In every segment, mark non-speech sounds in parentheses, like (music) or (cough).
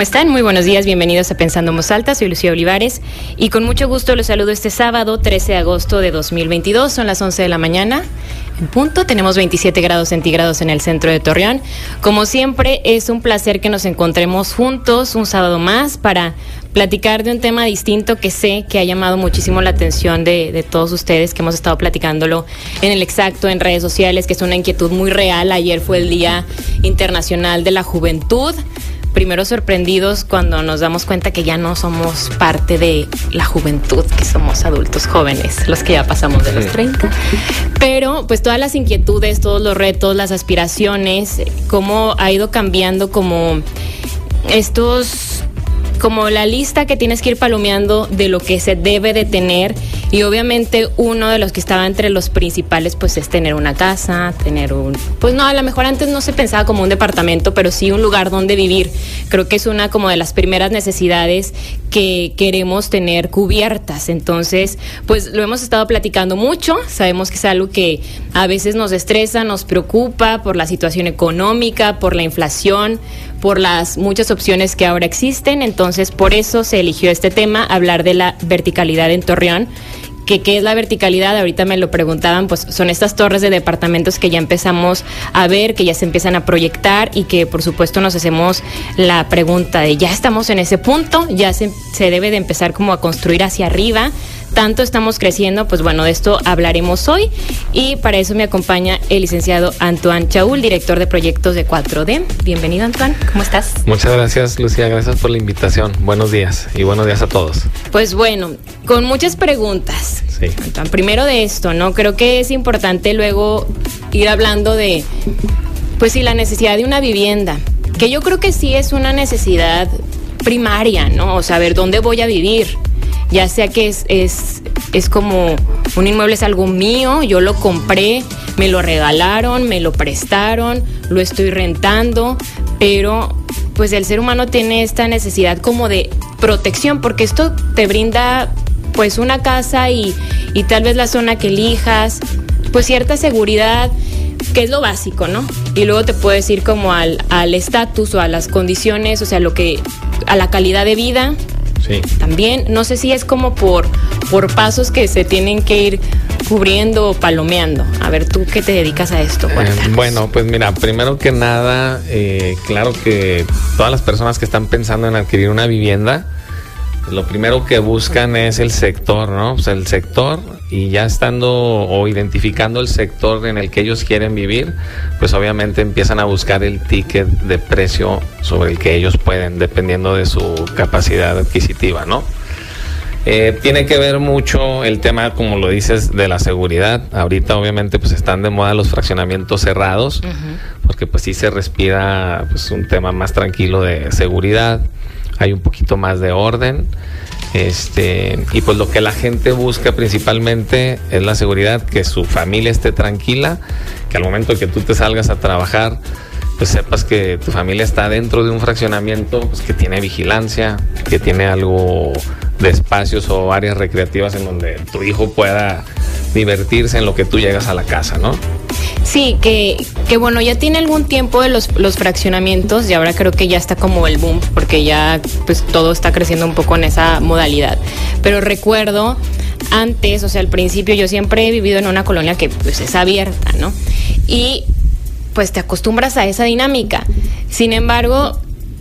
están? Muy buenos días, bienvenidos a Pensando en soy Lucía Olivares y con mucho gusto los saludo este sábado 13 de agosto de 2022, son las 11 de la mañana. En punto, tenemos 27 grados centígrados en el centro de Torreón. Como siempre, es un placer que nos encontremos juntos un sábado más para platicar de un tema distinto que sé que ha llamado muchísimo la atención de, de, todos ustedes, que hemos estado platicándolo en el exacto, en redes sociales, que es una inquietud muy real. Ayer fue el Día Internacional de la Juventud primero sorprendidos cuando nos damos cuenta que ya no somos parte de la juventud, que somos adultos jóvenes, los que ya pasamos de los 30. Pero pues todas las inquietudes, todos los retos, las aspiraciones, cómo ha ido cambiando como estos como la lista que tienes que ir palomeando de lo que se debe de tener y obviamente uno de los que estaba entre los principales pues es tener una casa, tener un pues no, a lo mejor antes no se pensaba como un departamento, pero sí un lugar donde vivir. Creo que es una como de las primeras necesidades que queremos tener cubiertas. Entonces, pues lo hemos estado platicando mucho, sabemos que es algo que a veces nos estresa, nos preocupa por la situación económica, por la inflación, por las muchas opciones que ahora existen. Entonces, por eso se eligió este tema, hablar de la verticalidad en Torreón que qué es la verticalidad, ahorita me lo preguntaban, pues son estas torres de departamentos que ya empezamos a ver, que ya se empiezan a proyectar y que por supuesto nos hacemos la pregunta de ya estamos en ese punto, ya se, se debe de empezar como a construir hacia arriba, tanto estamos creciendo, pues bueno, de esto hablaremos hoy y para eso me acompaña el licenciado Antoine Chaul, director de proyectos de 4D. Bienvenido Antoine, ¿cómo estás? Muchas gracias Lucía, gracias por la invitación. Buenos días y buenos días a todos. Pues bueno, con muchas preguntas. Sí. Antoine, primero de esto, ¿no? Creo que es importante luego ir hablando de, pues sí, la necesidad de una vivienda, que yo creo que sí es una necesidad primaria, ¿no? O saber dónde voy a vivir ya sea que es, es, es como un inmueble es algo mío, yo lo compré, me lo regalaron, me lo prestaron, lo estoy rentando, pero pues el ser humano tiene esta necesidad como de protección, porque esto te brinda pues una casa y, y tal vez la zona que elijas, pues cierta seguridad, que es lo básico, ¿no? Y luego te puedes ir como al estatus o a las condiciones, o sea, lo que, a la calidad de vida, Sí. También, no sé si es como por, por pasos que se tienen que ir cubriendo o palomeando. A ver, tú qué te dedicas a esto. Eh, bueno, pues mira, primero que nada, eh, claro que todas las personas que están pensando en adquirir una vivienda, lo primero que buscan es el sector, ¿no? Pues el sector y ya estando o identificando el sector en el que ellos quieren vivir, pues obviamente empiezan a buscar el ticket de precio sobre el que ellos pueden, dependiendo de su capacidad adquisitiva, ¿no? Eh, tiene que ver mucho el tema, como lo dices, de la seguridad. Ahorita obviamente pues están de moda los fraccionamientos cerrados, porque pues sí se respira pues un tema más tranquilo de seguridad hay un poquito más de orden. Este, y pues lo que la gente busca principalmente es la seguridad, que su familia esté tranquila, que al momento que tú te salgas a trabajar, pues sepas que tu familia está dentro de un fraccionamiento pues que tiene vigilancia, que tiene algo de espacios o áreas recreativas en donde tu hijo pueda divertirse en lo que tú llegas a la casa, ¿no? Sí, que, que bueno, ya tiene algún tiempo de los, los fraccionamientos y ahora creo que ya está como el boom, porque ya pues todo está creciendo un poco en esa modalidad. Pero recuerdo antes, o sea, al principio yo siempre he vivido en una colonia que pues es abierta, ¿no? Y pues te acostumbras a esa dinámica. Sin embargo,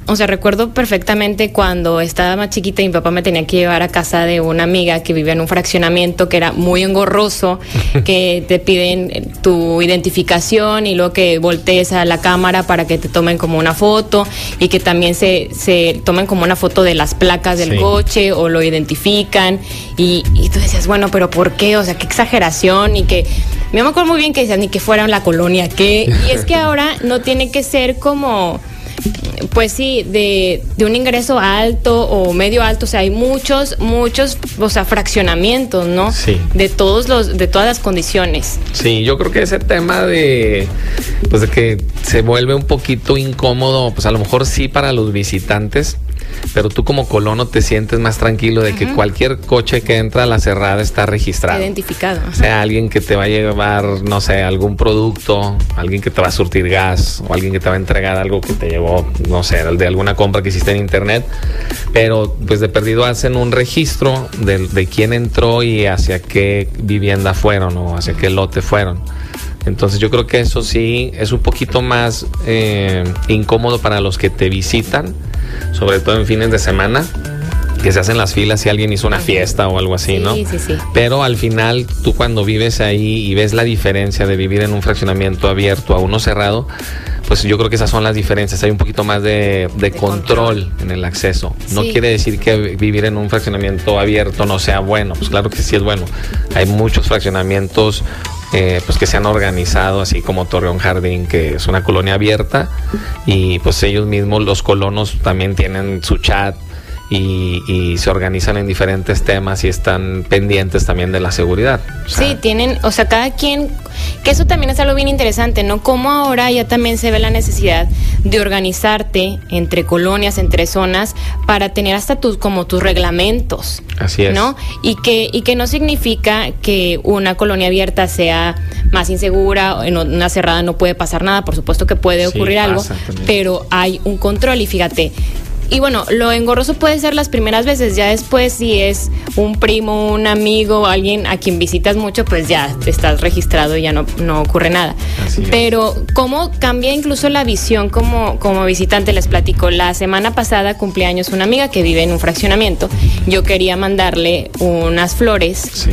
o sea, recuerdo perfectamente cuando estaba más chiquita y mi papá me tenía que llevar a casa de una amiga que vivía en un fraccionamiento que era muy engorroso, (laughs) que te piden tu identificación y luego que voltees a la cámara para que te tomen como una foto y que también se, se tomen como una foto de las placas del sí. coche o lo identifican. Y, y tú decías, bueno, pero ¿por qué? O sea, qué exageración y que... Me acuerdo muy bien que decían ni que fuera la colonia, que... Y es que (laughs) ahora no tiene que ser como pues sí, de, de, un ingreso alto o medio alto, o sea, hay muchos, muchos, o sea, fraccionamientos, ¿no? Sí. De todos los, de todas las condiciones. Sí, yo creo que ese tema de, pues de que se vuelve un poquito incómodo, pues a lo mejor sí para los visitantes, pero tú como colono te sientes más tranquilo de que cualquier coche que entra a la cerrada está registrado. Identificado. O sea, alguien que te va a llevar, no sé, algún producto, alguien que te va a surtir gas o alguien que te va a entregar algo que te llevó, no sé, de alguna compra que hiciste en internet. Pero pues de perdido hacen un registro de, de quién entró y hacia qué vivienda fueron o hacia qué lote fueron. Entonces yo creo que eso sí es un poquito más eh, incómodo para los que te visitan, sobre todo en fines de semana, que se hacen las filas si alguien hizo una fiesta o algo así, Sí, ¿no? sí, sí. Pero al final tú cuando vives ahí y ves la diferencia de vivir en un fraccionamiento abierto a uno cerrado, pues yo creo que esas son las diferencias. Hay un poquito más de, de De control, control. en el acceso. No Sí. quiere decir que vivir en un fraccionamiento abierto no sea bueno. Pues claro que sí es bueno. Hay muchos fraccionamientos eh, pues que se han organizado, así como Torreón Jardín, que es una colonia abierta, y pues ellos mismos, los colonos, también tienen su chat. Y, y se organizan en diferentes temas y están pendientes también de la seguridad. O sea, Sí, tienen, o sea, cada quien, que eso también es algo bien interesante, ¿no? Como ahora ya también se ve la necesidad de organizarte entre colonias, entre zonas, para tener hasta tus, como tus reglamentos. Así es. ¿No? Y que, y que no significa que una colonia abierta sea más insegura, en una cerrada no puede pasar nada, por supuesto que puede Sí, ocurrir algo, también. pero hay un control y fíjate. Y bueno, lo engorroso puede ser las primeras veces, ya después si es un primo, un amigo, alguien a quien visitas mucho, pues ya estás registrado y ya no, no ocurre nada. Así es. Pero cómo cambia incluso la visión como, como visitante, les platico, la semana pasada cumpleaños una amiga que vive en un fraccionamiento, yo quería mandarle unas flores Sí.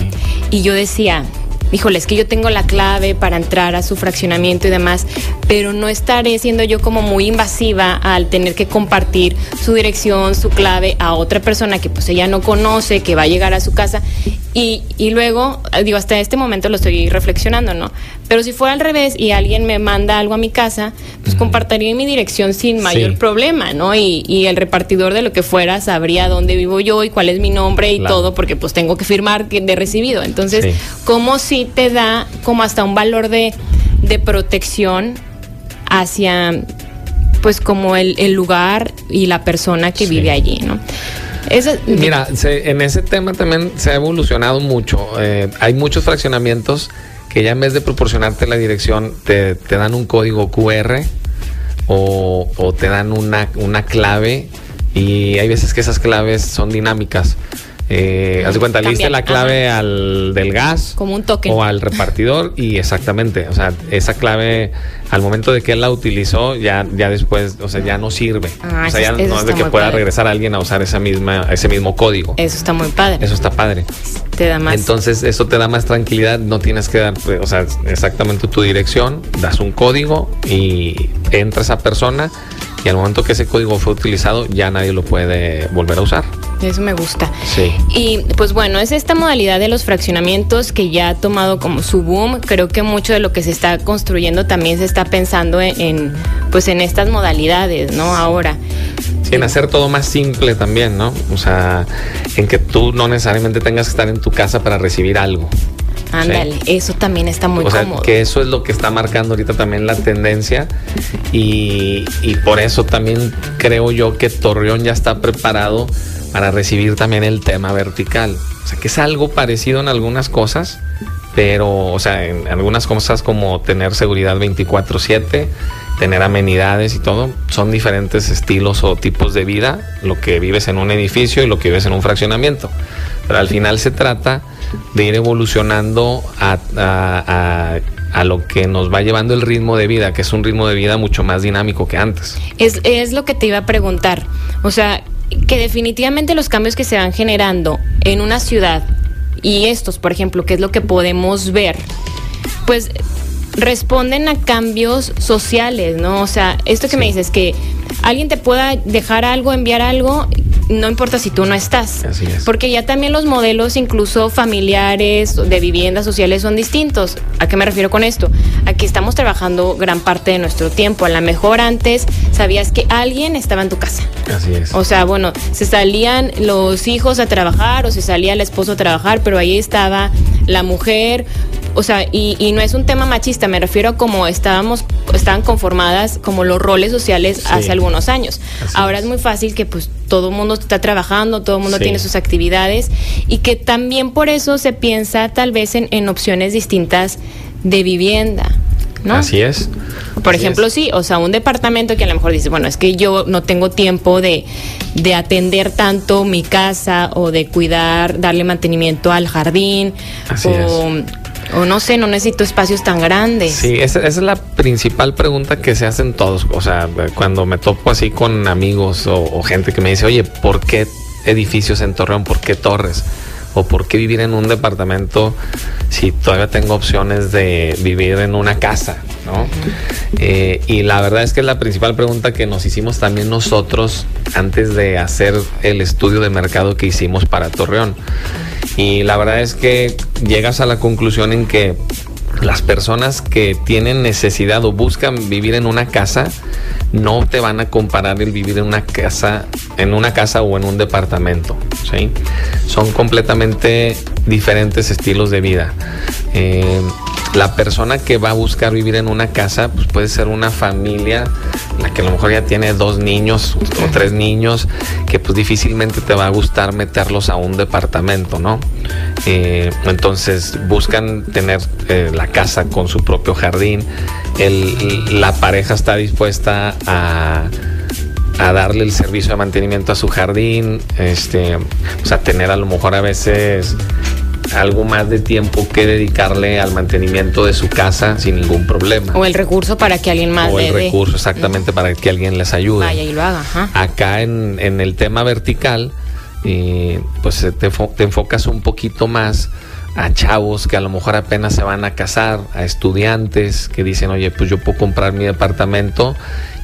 y yo decía, híjole, es que yo tengo la clave para entrar a su fraccionamiento y demás, pero no estaré siendo yo como muy invasiva al tener que compartir su dirección, su clave a otra persona que pues ella no conoce, que va a llegar a su casa. Y, y luego, digo, hasta este momento lo estoy reflexionando, ¿no? Pero si fuera al revés y alguien me manda algo a mi casa, pues compartiría mi dirección sin mayor Sí. problema, ¿no? Y, y el repartidor de lo que fuera sabría dónde vivo yo y cuál es mi nombre y Claro. todo, porque pues tengo que firmar de recibido. Entonces, Sí. como si te da como hasta un valor de, de protección hacia pues como el, el lugar y la persona que Sí. vive allí, ¿no? Eso, Mira, se- en ese tema también se ha evolucionado mucho. Eh, hay muchos fraccionamientos que ya en vez de proporcionarte la dirección, te, te dan un código QR o, o te dan una, una clave y hay veces que esas claves son dinámicas. Eh, haz de cuenta, le diste la clave al del gas Como un token. o al repartidor y exactamente, o sea, esa clave al momento de que él la utilizó ya ya después, o sea, ya no sirve. Ah, o sea, ya no es de que pueda padre. regresar alguien a usar esa misma ese mismo código. eso está muy padre. Eso está padre. te da más. Entonces, eso te da más tranquilidad. No tienes que dar, o sea, exactamente tu dirección, das un código y entra esa persona. Y al momento que ese código fue utilizado, ya nadie lo puede volver a usar. Eso me gusta. Sí. Y pues bueno, es esta modalidad de los fraccionamientos que ya ha tomado como su boom. Creo que mucho de lo que se está construyendo también se está pensando en, en, pues en estas modalidades, ¿no? Ahora. Sí, en hacer todo más simple también, ¿no? O sea, en que tú no necesariamente tengas que estar en tu casa para recibir algo. Ándale, eso también está muy o sea, cómodo. que eso es lo que está marcando ahorita también la tendencia y, y por eso también creo yo que Torreón ya está preparado para recibir también el tema vertical. O sea, que es algo parecido en algunas cosas, pero, o sea, en algunas cosas como tener seguridad 24/7, tener amenidades y todo, son diferentes estilos o tipos de vida, lo que vives en un edificio y lo que vives en un fraccionamiento. Pero al final se trata de ir evolucionando a, a- lo que nos va llevando el ritmo de vida, que es un ritmo de vida mucho más dinámico que antes. Es, es lo que te iba a preguntar. O sea, que definitivamente los cambios que se van generando en una ciudad y estos, por ejemplo, que es lo que podemos ver, pues responden a cambios sociales, ¿no? O sea, esto que me dices, que alguien te pueda dejar algo, enviar algo, no importa si tú no estás. Así es. Porque ya también los modelos, incluso familiares, de viviendas sociales, son distintos. ¿A qué me refiero con esto? Aquí estamos trabajando gran parte de nuestro tiempo. A lo mejor antes sabías que alguien estaba en tu casa. Así es. O sea, bueno, se salían los hijos a trabajar o se salía el esposo a trabajar, pero ahí estaba la mujer. O sea, y, y no es un tema machista, me refiero a cómo estábamos, estaban conformadas como los roles sociales hace algunos años. Así Ahora es. es muy fácil que pues todo el mundo está trabajando, todo el mundo Sí. tiene sus actividades y que también por eso se piensa tal vez en, en opciones distintas de vivienda. ¿no? Así es. Por Así ejemplo, es. sí, o sea, un departamento que a lo mejor dice, bueno, es que yo no tengo tiempo de, de atender tanto mi casa o de cuidar, darle mantenimiento al jardín Así o, o no sé, no necesito espacios tan grandes. Sí, esa, esa es la principal pregunta que se hacen todos. O sea, cuando me topo así con amigos o, o gente que me dice, oye, ¿por qué edificios en Torreón? ¿Por qué torres? ¿O por qué vivir en un departamento si todavía tengo opciones de vivir en una casa? ¿no? Eh, y la verdad es que la principal pregunta que nos hicimos también nosotros antes de hacer el estudio de mercado que hicimos para Torreón. Y la verdad es que llegas a la conclusión en que las personas que tienen necesidad o buscan vivir en una casa no te van a comparar el vivir en una casa en una casa o en un departamento ¿sí? son completamente diferentes estilos de vida Eh, la persona que va a buscar vivir en una casa pues puede ser una familia la que a lo mejor ya tiene dos niños o tres niños que pues difícilmente te va a gustar meterlos a un departamento no Eh, entonces buscan tener eh, la casa con su propio jardín. El- la pareja está dispuesta a a darle el servicio de mantenimiento a su jardín, este, o sea, tener a lo mejor a veces algo más de tiempo que dedicarle al mantenimiento de su casa sin ningún problema. O el recurso para que alguien más O el recurso exactamente para que alguien les ayude. vaya y lo haga. ajá. Acá en, en el tema vertical, eh, pues te, te enfocas un poquito más a chavos que a lo mejor apenas se van a casar, a estudiantes que dicen, oye, pues yo puedo comprar mi departamento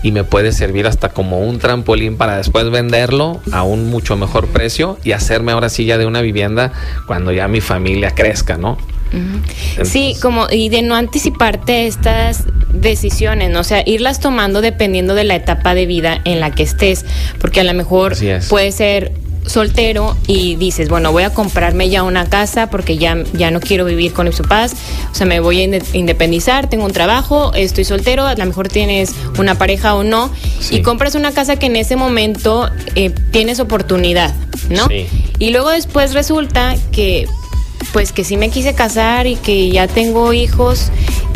y me puede servir hasta como un trampolín para después venderlo a un mucho mejor precio y hacerme ahora sí ya de una vivienda cuando ya mi familia crezca, ¿no? Sí, Entonces- como y de no anticiparte estas decisiones, ¿no? o sea, irlas tomando dependiendo de la etapa de vida en la que estés, porque a lo mejor puede ser soltero y dices, bueno, voy a comprarme ya una casa porque ya, ya no quiero vivir con mis papás, o sea, me voy a inde- independizar, tengo un trabajo, estoy soltero, a lo mejor tienes una pareja o no, Sí. y compras una casa que en ese momento eh, tienes oportunidad, ¿no? Sí. Y luego después resulta que pues que sí me quise casar y que ya tengo hijos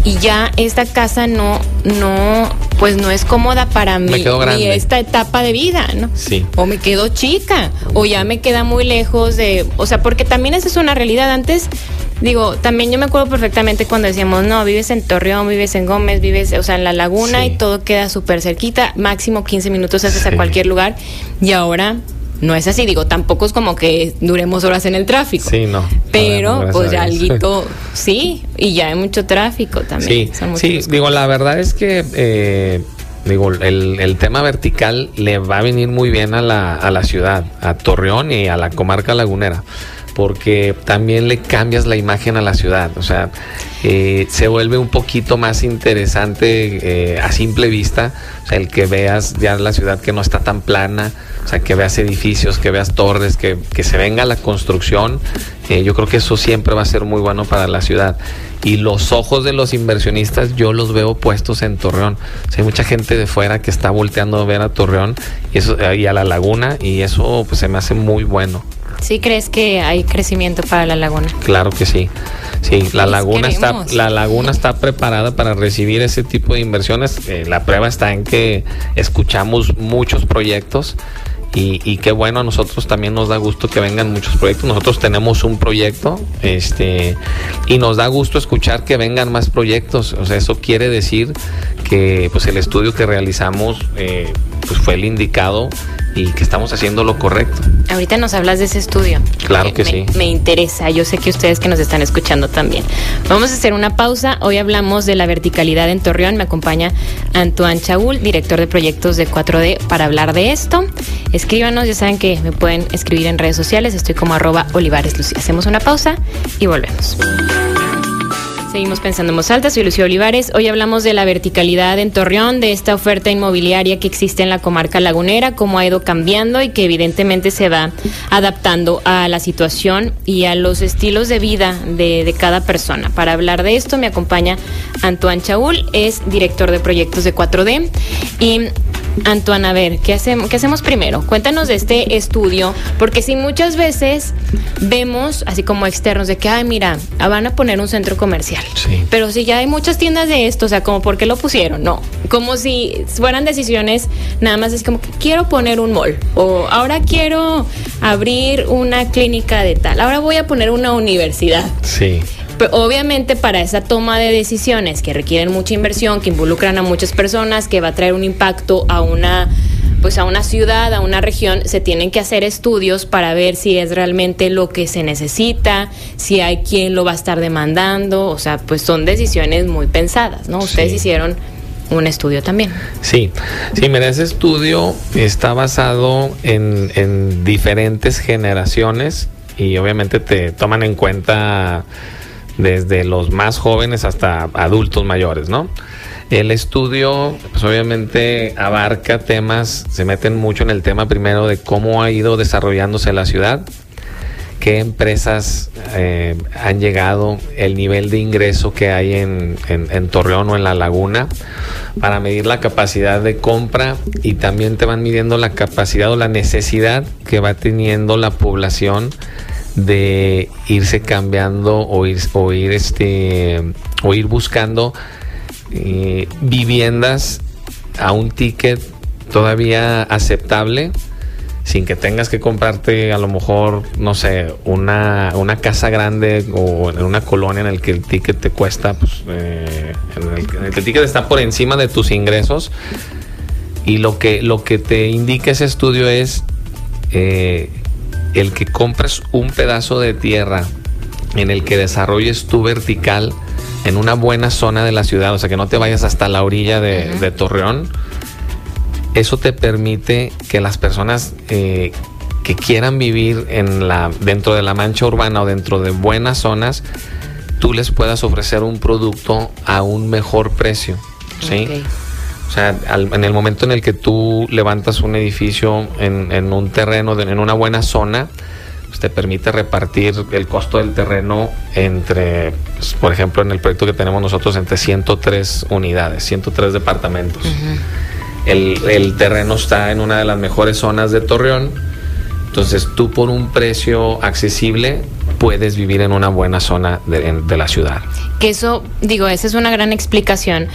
y ya esta casa no no pues no es cómoda para mí grande. esta etapa de vida, ¿no? Sí. O me quedo chica o ya me queda muy lejos de, o sea, porque también esa es una realidad antes Digo, también yo me acuerdo perfectamente cuando decíamos, no, vives en Torreón, vives en Gómez, vives, o sea, en la laguna Sí. y todo queda súper cerquita, máximo 15 minutos haces a cualquier lugar y ahora no es así, digo, tampoco es como que duremos horas en el tráfico. Sí, no. Pero pues ya alguito, (laughs) sí, y ya hay mucho tráfico también. Sí, sí, digo, la verdad es que eh, digo, el, el tema vertical le va a venir muy bien a la, a la ciudad, a Torreón y a la comarca lagunera, porque también le cambias la imagen a la ciudad, o sea, eh, se vuelve un poquito más interesante eh, a simple vista, o sea, el que veas ya la ciudad que no está tan plana, o sea, que veas edificios, que veas torres, que, que se venga la construcción, eh, yo creo que eso siempre va a ser muy bueno para la ciudad. Y los ojos de los inversionistas yo los veo puestos en Torreón. Hay mucha gente de fuera que está volteando a ver a Torreón y, y a la laguna y eso pues se me hace muy bueno. ¿Sí crees que hay crecimiento para la laguna? Claro que sí. Sí, la laguna está la laguna está preparada para recibir ese tipo de inversiones. Eh, la prueba está en que escuchamos muchos proyectos y, y qué bueno a nosotros también nos da gusto que vengan muchos proyectos. Nosotros tenemos un proyecto, este, y nos da gusto escuchar que vengan más proyectos. O sea, eso quiere decir que pues el estudio que realizamos eh, pues fue el indicado y que estamos haciendo lo correcto. Ahorita nos hablas de ese estudio. Claro que me, sí. Me interesa, yo sé que ustedes que nos están escuchando también. Vamos a hacer una pausa. Hoy hablamos de la verticalidad en Torreón. Me acompaña Antoine Chaul, director de proyectos de 4D, para hablar de esto. Escríbanos, ya saben que me pueden escribir en redes sociales. Estoy como arroba Olivares Lucía. Hacemos una pausa y volvemos. Seguimos pensando en voz alta, soy Lucía Olivares. Hoy hablamos de la verticalidad en Torreón, de esta oferta inmobiliaria que existe en la comarca lagunera, cómo ha ido cambiando y que evidentemente se va adaptando a la situación y a los estilos de vida de, de cada persona. Para hablar de esto me acompaña Antoine Chaul, es director de proyectos de 4D. Y Antoine, a ver, ¿qué hacemos, ¿qué hacemos primero? Cuéntanos de este estudio, porque si muchas veces vemos, así como externos, de que, ay, mira, van a poner un centro comercial. Sí. Pero si ya hay muchas tiendas de esto, o sea, como, ¿por qué lo pusieron? No, como si fueran decisiones, nada más es como que quiero poner un mall, o ahora quiero abrir una clínica de tal, ahora voy a poner una universidad. Sí. Pero obviamente para esa toma de decisiones que requieren mucha inversión, que involucran a muchas personas, que va a traer un impacto a una pues a una ciudad, a una región, se tienen que hacer estudios para ver si es realmente lo que se necesita, si hay quien lo va a estar demandando, o sea, pues son decisiones muy pensadas, ¿no? Ustedes Sí. hicieron un estudio también. Sí, sí, mira, ese estudio está basado en, en diferentes generaciones y obviamente te toman en cuenta desde los más jóvenes hasta adultos mayores, ¿no? El estudio, pues obviamente abarca temas, se meten mucho en el tema primero de cómo ha ido desarrollándose la ciudad, qué empresas eh, han llegado, el nivel de ingreso que hay en, en- en Torreón o en la laguna, para medir la capacidad de compra y también te van midiendo la capacidad o la necesidad que va teniendo la población de irse cambiando o ir, o ir, este, o ir buscando eh, viviendas a un ticket todavía aceptable sin que tengas que comprarte a lo mejor, no sé, una, una casa grande o en una colonia en el que el ticket te cuesta, pues, eh, en, el, que el ticket está por encima de tus ingresos. Y lo que, lo que te indica ese estudio es eh, el que compres un pedazo de tierra en el que desarrolles tu vertical en una buena zona de la ciudad, o sea, que no te vayas hasta la orilla de, Torreón, eso te permite que las personas eh, que quieran vivir en la, dentro de la mancha urbana o dentro de buenas zonas, tú les puedas ofrecer un producto a un mejor precio. ¿sí? O sea, al- en el momento en el que tú levantas un edificio en, en un terreno, de- en una buena zona, pues te permite repartir el costo del terreno entre, pues, por ejemplo, en el proyecto que tenemos nosotros, entre 103 unidades, 103 departamentos. el, el terreno está en una de las mejores zonas de Torreón. Entonces tú por un precio accesible puedes vivir en una buena zona de, la ciudad. Que eso, digo, esa es una gran explicación.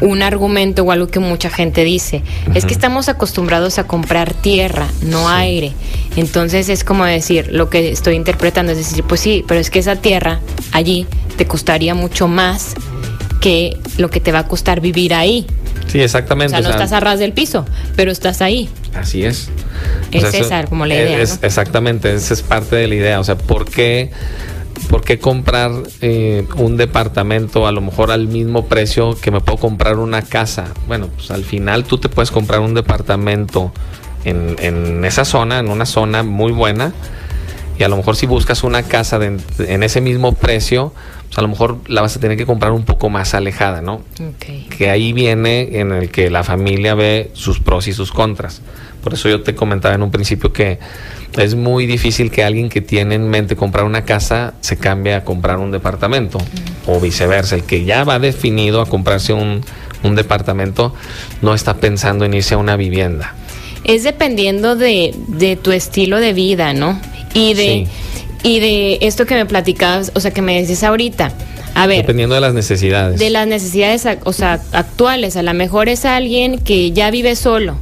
Un argumento o algo que mucha gente dice. Es que estamos acostumbrados a comprar tierra, no Sí. aire. Entonces es como decir, lo que estoy interpretando es decir, pues sí, pero es que esa tierra allí te costaría mucho más que lo que te va a costar vivir ahí. Sí, O exactamente. sea, no o sea, estás a ras del piso, pero estás ahí. Así es. Es eso- esa como la idea, es- ¿no? Exactamente, esa es parte de la idea. O sea, ¿por qué, por qué comprar eh, un departamento a lo mejor al mismo precio que me puedo comprar una casa? Bueno, pues al final tú te puedes comprar un departamento en, en esa zona, en una zona muy buena. Y a lo mejor si buscas una casa de- en ese mismo precio, pues a lo mejor la vas a tener que comprar un poco más alejada, ¿no? Que ahí viene en el que la familia ve sus pros y sus contras. Por eso yo te comentaba en un principio que es muy difícil que alguien que tiene en mente comprar una casa se cambie a comprar un departamento o viceversa. El que ya va definido a comprarse un, un departamento no está pensando en irse a una vivienda. Es dependiendo de, de tu estilo de vida, ¿no? Y de, Sí. y de esto que me platicabas, o sea, que me decís ahorita. A ver, Dependiendo de las necesidades. de las necesidades o sea, actuales. A lo mejor es alguien que ya vive solo.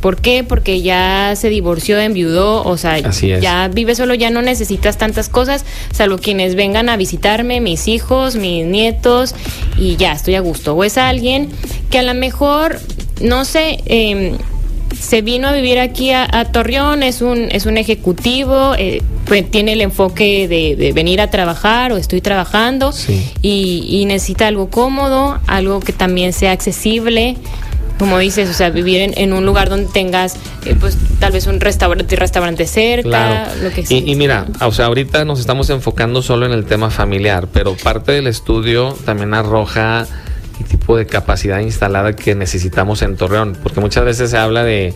¿Por qué? Porque ya se divorció, enviudó, o sea, ya vive solo, ya no necesitas tantas cosas, salvo quienes vengan a visitarme, mis hijos, mis nietos, y ya estoy a gusto. O es alguien que a lo mejor, no sé, eh, se vino a vivir aquí a, Torreón, es un, es un ejecutivo, eh, pues tiene el enfoque de, venir a trabajar o estoy trabajando y, necesita algo cómodo, algo que también sea accesible. Como dices, o sea, vivir en, un lugar donde tengas, eh, pues, tal vez un restaurante, restaurante cerca, lo que sea. Y, y, mira, o sea, ahorita nos estamos enfocando solo en el tema familiar, pero parte del estudio también arroja tipo de capacidad instalada que necesitamos en Torreón, porque muchas veces se habla de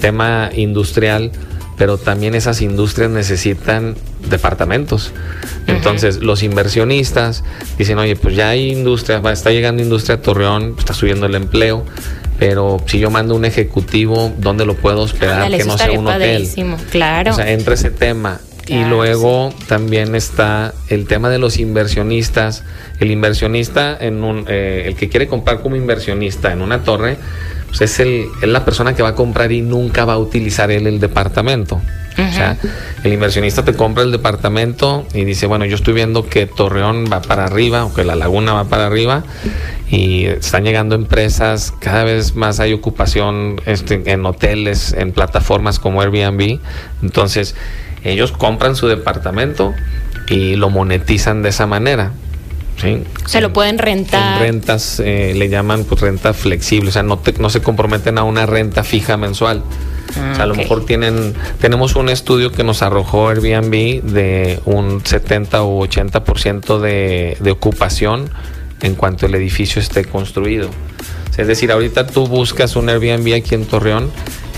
tema industrial, pero también esas industrias necesitan departamentos. Entonces, los inversionistas dicen, oye, pues ya hay industria, está llegando industria a Torreón, está subiendo el empleo, pero si yo mando un ejecutivo, ¿dónde lo puedo hospedar? que no sea un hotel. Claro. O sea, entra ese tema y luego también está el tema de los inversionistas. El inversionista, en un, eh, el que quiere comprar como inversionista en una torre, pues es, el, es la persona que va a comprar y nunca va a utilizar él el departamento. O sea, el inversionista te compra el departamento y dice, bueno, yo estoy viendo que Torreón va para arriba o que la laguna va para arriba y están llegando empresas, cada vez más hay ocupación este, en hoteles, en plataformas como Airbnb. Entonces, ellos compran su departamento y lo monetizan de esa manera. ¿sí? Se lo pueden rentar. rentas eh, le llaman pues, renta flexible, o sea, no, no se comprometen a una renta fija mensual. o sea, a lo ah, mejor tienen, tenemos un estudio que nos arrojó Airbnb de un 70 o 80% de, de ocupación en cuanto el edificio esté construido. es decir, ahorita tú buscas un Airbnb aquí en Torreón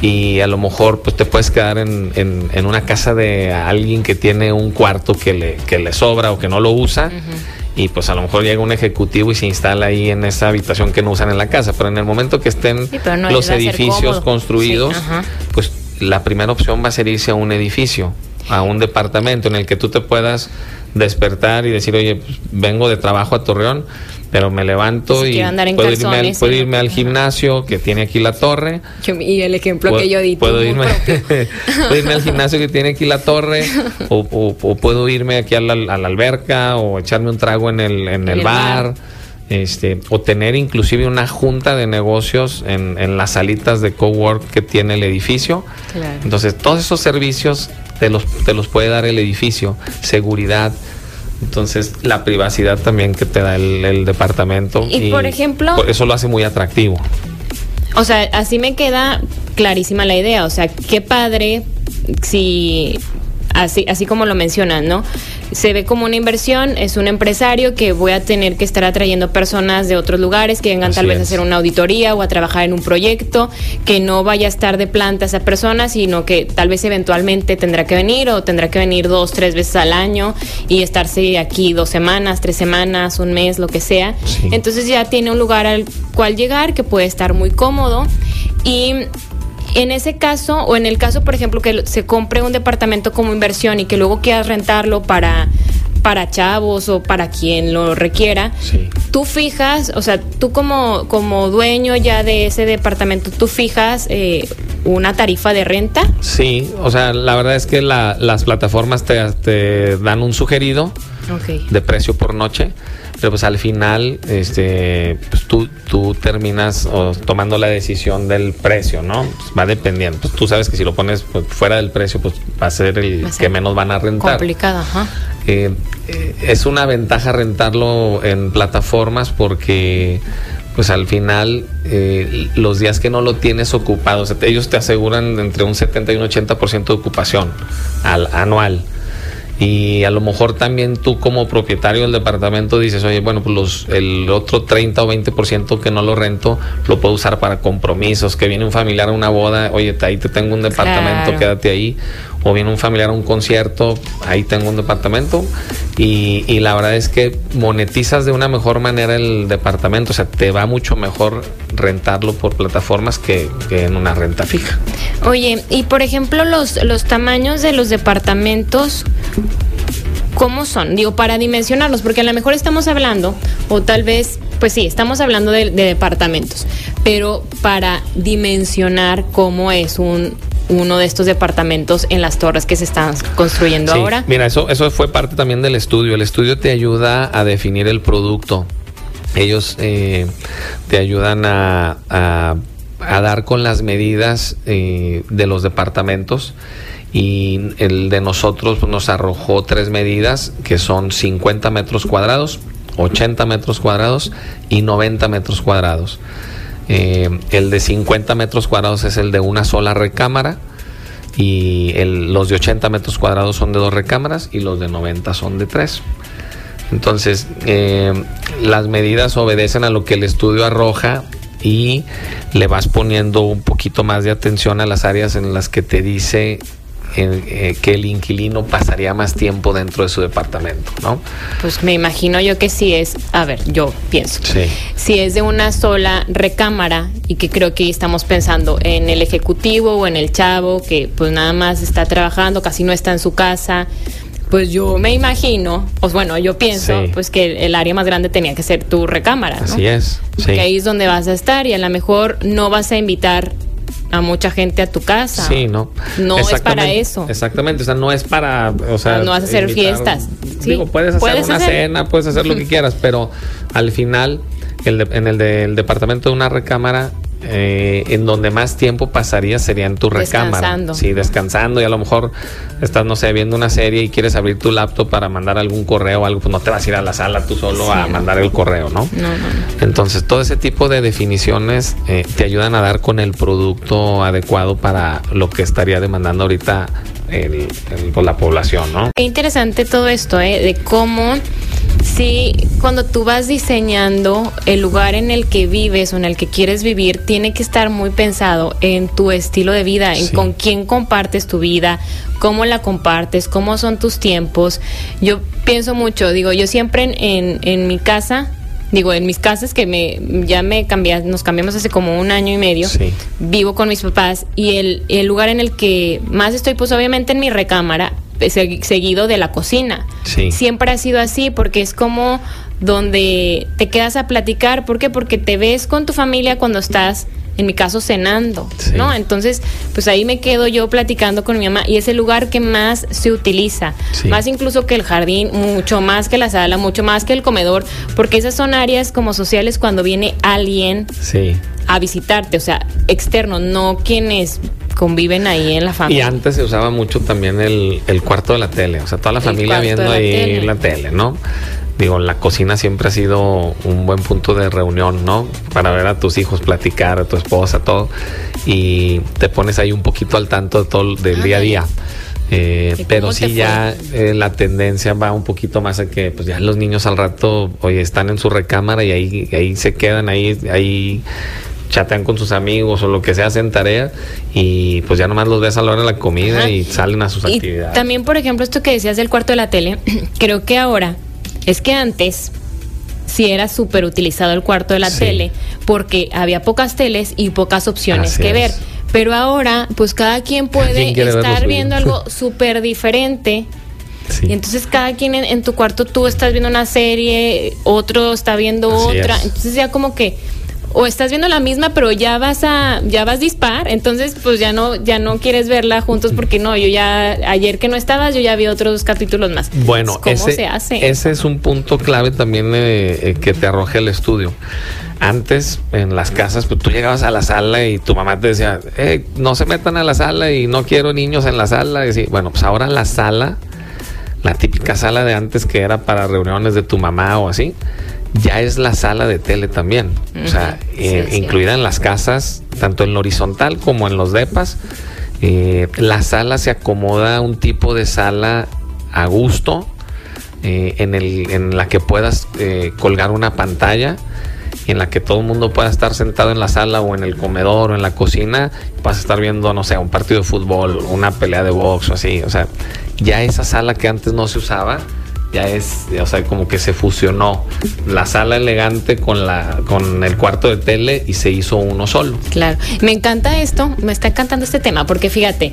y a lo mejor pues te puedes quedar en, en, una casa de alguien que tiene un cuarto que le, que le sobra o que no lo usa. Y pues a lo mejor llega un ejecutivo y se instala ahí en esa habitación que no usan en la casa. Pero en el momento que estén los edificios construidos, pues la primera opción va a ser irse a un edificio, a un departamento en el que tú te puedas despertar y decir, oye, pues, vengo de trabajo a Torreón, pero me levanto y puedo irme, al, puedo irme al gimnasio que tiene aquí la torre. Y el ejemplo que yo di. Puedo irme, (laughs) puedo irme al gimnasio que tiene aquí la torre o, puedo irme aquí a la, alberca o echarme un trago en el, en el, bar. Este, o tener inclusive una junta de negocios en, en las salitas de cowork que tiene el edificio. Entonces, todos esos servicios te los, te los puede dar el edificio. Seguridad, entonces, la privacidad también que te da el, departamento. Y, por ejemplo. Eso lo hace muy atractivo. O sea, así me queda clarísima la idea. O sea, qué padre si así, así como lo mencionan, ¿no? Se ve como una inversión, es un empresario que voy a tener que estar atrayendo personas de otros lugares que vengan tal vez a hacer una auditoría o a trabajar en un proyecto, que no vaya a estar de planta esa persona, sino que tal vez eventualmente tendrá que venir o tendrá que venir dos, tres veces al año y estarse aquí dos semanas, tres semanas, un mes, lo que sea. Entonces ya tiene un lugar al cual llegar que puede estar muy cómodo y en ese caso, o en el caso, por ejemplo, que se compre un departamento como inversión y que luego quieras rentarlo para para chavos o para quien lo requiera, tú fijas, o sea, tú como, como dueño ya de ese departamento, tú fijas eh, una tarifa de renta. Sí, o sea, la verdad es que las plataformas te, te dan un sugerido de precio por noche pero pues al final este pues tú, tú terminas tomando la decisión del precio, ¿no? Pues va dependiendo. Pues tú sabes que si lo pones pues, fuera del precio, pues va a ser el que menos van a rentar. Complicado, ajá. Eh, eh, es una ventaja rentarlo en plataformas porque pues al final eh, los días que no lo tienes ocupado, ellos te aseguran entre un 70 y un 80% de ocupación al, anual y a lo mejor también tú como propietario del departamento dices, oye, bueno, pues los, el otro 30 o 20% que no lo rento lo puedo usar para compromisos, que viene un familiar a una boda, oye, ahí te tengo un departamento, quédate ahí, o viene un familiar a un concierto, ahí tengo un departamento, y, y la verdad es que monetizas de una mejor manera el departamento, o sea, te va mucho mejor rentarlo por plataformas que, que en una renta fija. Oye, y por ejemplo, los, los tamaños de los departamentos, ¿cómo son? Digo, para dimensionarlos, porque a lo mejor estamos hablando, o tal vez, pues sí, estamos hablando de, departamentos, pero para dimensionar cómo es un uno de estos departamentos en las torres que se están construyendo ahora. Mira, eso, eso fue parte también del estudio. El estudio te ayuda a definir el producto. Ellos eh, te ayudan a a dar con las medidas eh, de los departamentos y el de nosotros nos arrojó tres medidas que son 50 metros cuadrados, 80 metros cuadrados y 90 metros cuadrados. Eh, el de 50 metros cuadrados es el de una sola recámara y los de 80 metros cuadrados son de dos recámaras y los de 90 son de tres. Entonces, eh, las medidas obedecen a lo que el estudio arroja y le vas poniendo un poquito más de atención a las áreas en las que te dice eh, que el inquilino pasaría más tiempo dentro de su departamento, ¿no? Pues me imagino yo que si es, a ver, yo pienso, si es de una sola recámara y que creo que estamos pensando en el ejecutivo o en el chavo que pues nada más está trabajando, casi no está en su casa, pues yo me imagino, pues bueno, yo pienso, pues que el área más grande tenía que ser tu recámara, ¿no? Así es. Sí. Que ahí es donde vas a estar y a lo mejor no vas a invitar a mucha gente a tu casa. Sí, no. No es para eso. Exactamente, o sea, no es para, o sea, no vas a hacer fiestas. Digo, puedes hacer una cena, puedes hacer lo que quieras, pero al final en el del departamento de una recámara eh, en donde más tiempo pasaría sería en tu recámara. Descansando. Sí, descansando y a lo mejor estás, no sé, viendo una serie y quieres abrir tu laptop para mandar algún correo o algo, pues no te vas a ir a la sala tú solo a mandar el correo, ¿no? No, no, Entonces, todo ese tipo de definiciones eh, te ayudan a dar con el producto adecuado para lo que estaría demandando ahorita el, la población, ¿no? Qué interesante todo esto, ¿eh? De cómo si cuando tú vas diseñando el lugar en el que vives o en el que quieres vivir, tiene que estar muy pensado en tu estilo de vida, en con quién compartes tu vida, cómo la compartes, cómo son tus tiempos. Yo pienso mucho, digo, yo siempre en, en, mi casa digo, en mis casas que me ya me cambié, nos cambiamos hace como un año y medio, vivo con mis papás y el, el, lugar en el que más estoy, pues obviamente en mi recámara, seguido de la cocina. Siempre ha sido así porque es como donde te quedas a platicar. ¿Por qué? Porque te ves con tu familia cuando estás, en mi caso, cenando, ¿no? Entonces, pues ahí me quedo yo platicando con mi mamá y es el lugar que más se utiliza. Más incluso que el jardín, mucho más que la sala, mucho más que el comedor, porque esas son áreas como sociales cuando viene alguien a visitarte, o sea, externo, no quienes conviven ahí en la familia. Y antes se usaba mucho también el, cuarto de la tele, o sea, toda la familia viendo ahí la tele, ¿no? Digo, la cocina siempre ha sido un buen punto de reunión, ¿no? Para ver a tus hijos, platicar, a tu esposa, todo. Y te pones ahí un poquito al tanto de todo del día a día. Eh, pero sí ya eh, la tendencia va un poquito más a que pues ya los niños al rato, oye, están en su recámara y ahí, ahí se quedan, ahí, ahí chatean con sus amigos o lo que sea, hacen tarea y pues ya nomás los ves a la hora de la comida y salen a sus actividades. También, por ejemplo, esto que decías del cuarto de la tele, (clears throat) creo que ahora, es que antes sí era súper utilizado el cuarto de la tele porque había pocas teles y pocas opciones que ver. Pero ahora, pues cada quien puede estar viendo algo (laughs) súper diferente. Y entonces cada quien en, tu cuarto tú estás viendo una serie, otro está viendo otra. Entonces ya como que o estás viendo la misma pero ya vas a ya vas dispar entonces pues ya no ya no quieres verla juntos porque no yo ya ayer que no estabas yo ya vi otros capítulos más. Bueno cómo ese, se hace ese es un punto clave también eh, eh, que te arroje el estudio. Antes en las casas pues tú llegabas a la sala y tu mamá te decía eh, no se metan a la sala y no quiero niños en la sala y bueno pues ahora la sala la típica sala de antes que era para reuniones de tu mamá o así ya es la sala de tele también. O sea, eh, incluida en las casas, tanto en lo horizontal como en los depas. Eh, la sala se acomoda a un tipo de sala a gusto, eh, en, el, en la que puedas colgar una pantalla en la que todo el mundo pueda estar sentado en la sala o en el comedor o en la cocina, vas a estar viendo, no sé, un partido de fútbol, una pelea de box o así. O sea, ya esa sala que antes no se usaba, ya es, o sea, como que se fusionó la sala elegante con la con el cuarto de tele y se hizo uno solo. Claro, me encanta esto, me está encantando este tema porque fíjate,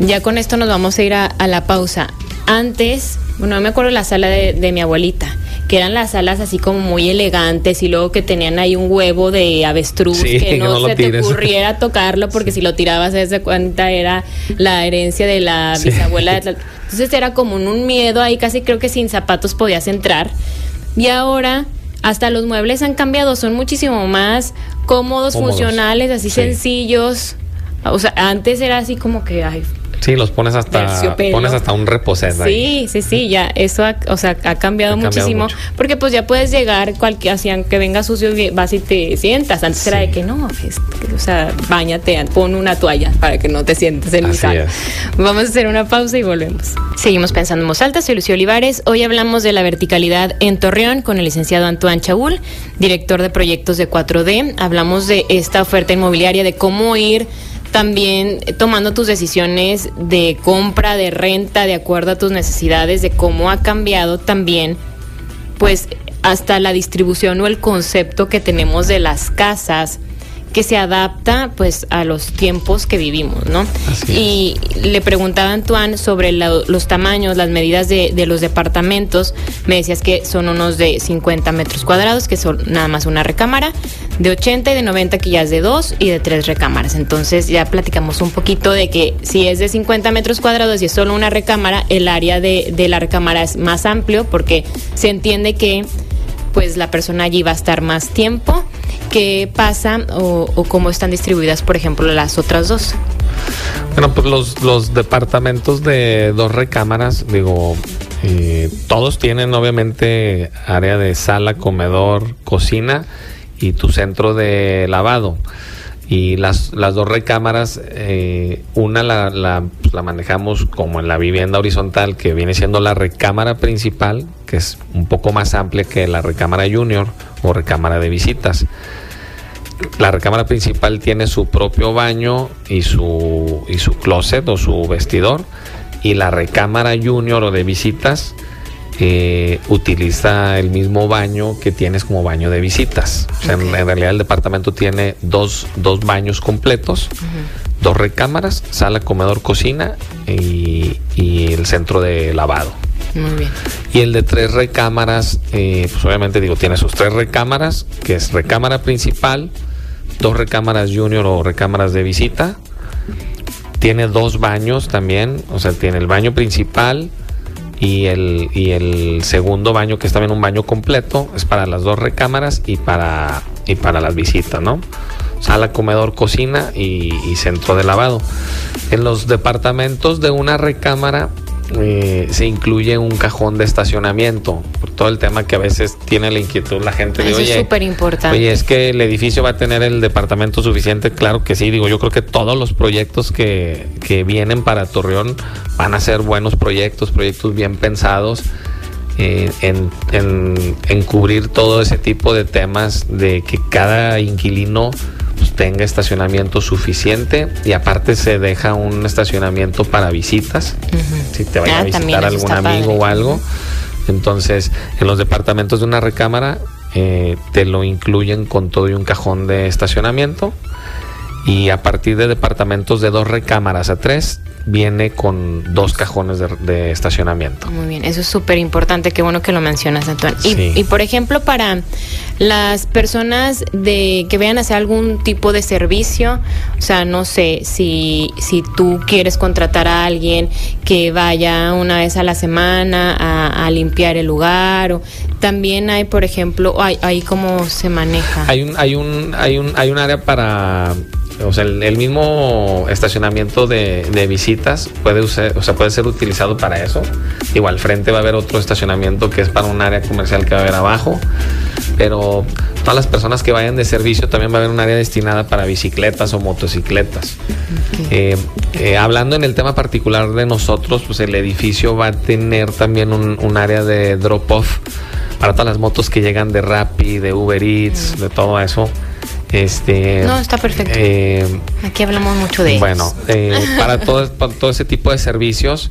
ya con esto nos vamos a ir a, la pausa. Antes, bueno, me acuerdo la sala de, mi abuelita que eran las salas así como muy elegantes y luego que tenían ahí un huevo de avestruz (laughs) que, no se te ocurriera tocarlo porque si lo tirabas a esa cuenta era la herencia de la bisabuela de (laughs) entonces era como un miedo ahí, casi creo que sin zapatos podías entrar. Y ahora hasta los muebles han cambiado, son muchísimo más cómodos, Cómodos. funcionales, así Sí. sencillos. O sea, antes era así como que, ay, Sí, los pones hasta pones hasta un reposet ahí. Sí, sí, sí, ya eso ha, o sea, ha cambiado Ha cambiado muchísimo, mucho. porque pues ya puedes llegar cualquier hacían que venga sucio y vas y te sientas. Antes era de que no, es- o sea, bañate, pon una toalla para que no te sientes en mi Así sala. es. Vamos a hacer una pausa y volvemos. Seguimos pensando en voz alta, soy Lucio Olivares. Hoy hablamos de la verticalidad en Torreón con el licenciado Antoine Chaul, director de proyectos de 4D. Hablamos de esta oferta inmobiliaria, de cómo ir también tomando tus decisiones de compra, de renta, de acuerdo a tus necesidades, de cómo ha cambiado también, pues, hasta la distribución o el concepto que tenemos de las casas que se adapta pues a los tiempos que vivimos, ¿no? Así y le preguntaba a Antoine sobre la- los tamaños, las medidas de, de los departamentos. Me decías que son unos de 50 metros cuadrados, que son nada más una recámara, de 80 y de 90 que ya es de dos y de tres recámaras. Entonces ya platicamos un poquito de que si es de 50 metros cuadrados y es solo una recámara, el área de, de la recámara es más amplio porque se entiende que pues la persona allí va a estar más tiempo. ¿Qué pasa o, cómo están distribuidas, por ejemplo, las otras dos? Bueno, pues los, los departamentos de dos recámaras, digo, eh, todos tienen obviamente área de sala, comedor, cocina y tu centro de lavado. Y las, las dos recámaras, eh, una la, la, pues, la manejamos como en la vivienda horizontal, que viene siendo la recámara principal, que es un poco más amplia que la recámara junior o recámara de visitas. La recámara principal tiene su propio baño y su, y su closet o su vestidor. Y la recámara junior o de visitas eh, utiliza el mismo baño que tienes como baño de visitas. O sea, en, en realidad el departamento tiene dos, dos baños completos, dos recámaras, sala, comedor, cocina y, y el centro de lavado. Muy bien. Y el de tres recámaras, eh, pues obviamente digo, tiene sus tres recámaras, que es recámara principal, dos recámaras junior o recámaras de visita. Tiene dos baños también, o sea, tiene el baño principal y el, y el segundo baño, que es también un baño completo, es para las dos recámaras y para, y para las visitas, ¿no? Sala, comedor, cocina y, y centro de lavado. En los departamentos de una recámara eh, se incluye un cajón de estacionamiento, por todo el tema que a veces tiene la inquietud la gente de, Eso es oye, súper importante. Oye, es que el edificio va a tener el departamento suficiente. Claro que sí, digo, yo creo que todos los proyectos que, que vienen para Torreón van a ser buenos proyectos, proyectos bien pensados eh, en, en- en cubrir todo ese tipo de temas de que cada inquilino tenga estacionamiento suficiente y aparte se deja un estacionamiento para visitas. Si te vaya Ah, a también visitar algún amigo padre. o algo. Entonces, en los departamentos de una recámara eh, te lo incluyen con todo y un cajón de estacionamiento. Y a partir de departamentos de dos recámaras a tres, viene con dos cajones de, de estacionamiento. Muy bien, eso es súper importante, qué bueno que lo mencionas, Antoine. Y, Sí. y, por ejemplo, para las personas de que vayan a hacer algún tipo de servicio, o sea, no sé, si, si tú quieres contratar a alguien que vaya una vez a la semana a, a limpiar el lugar, o también hay, por ejemplo, hay, ahí cómo se maneja. Hay un, hay un, hay un, hay un área para, o sea, el, el mismo estacionamiento de, de visitas puede usar, o sea, puede ser utilizado para eso. Igual al frente va a haber otro estacionamiento que es para un área comercial que va a haber abajo. Pero todas las personas que vayan de servicio también va a haber un área destinada para bicicletas o motocicletas. Ok. Eh, eh, hablando en el tema particular de nosotros, pues el edificio va a tener también un, un área de drop-off para todas las motos que llegan de Rappi, de Uber Eats, de todo eso. Este, No, está perfecto. eh, Aquí hablamos mucho de bueno, eh, (laughs) para, todo, para todo ese tipo de servicios,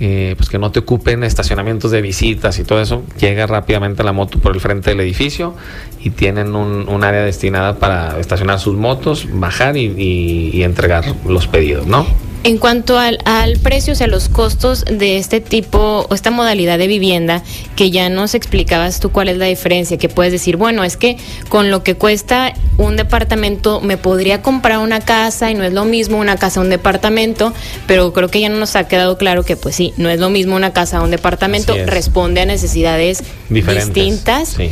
eh, pues que no te ocupen estacionamientos de visitas y todo eso, llega rápidamente la moto por el frente del edificio y tienen un, un área destinada para estacionar sus motos, bajar y, y- y entregar los pedidos, ¿no? En cuanto al, al precio, o sea, los costos de este tipo o esta modalidad de vivienda, que ya nos explicabas tú cuál es la diferencia, que puedes decir, bueno, es que con lo que cuesta un departamento me podría comprar una casa y no es lo mismo una casa a un departamento, pero creo que ya no nos ha quedado claro que pues sí, no es lo mismo una casa a un departamento, responde a necesidades Diferentes, distintas. sí.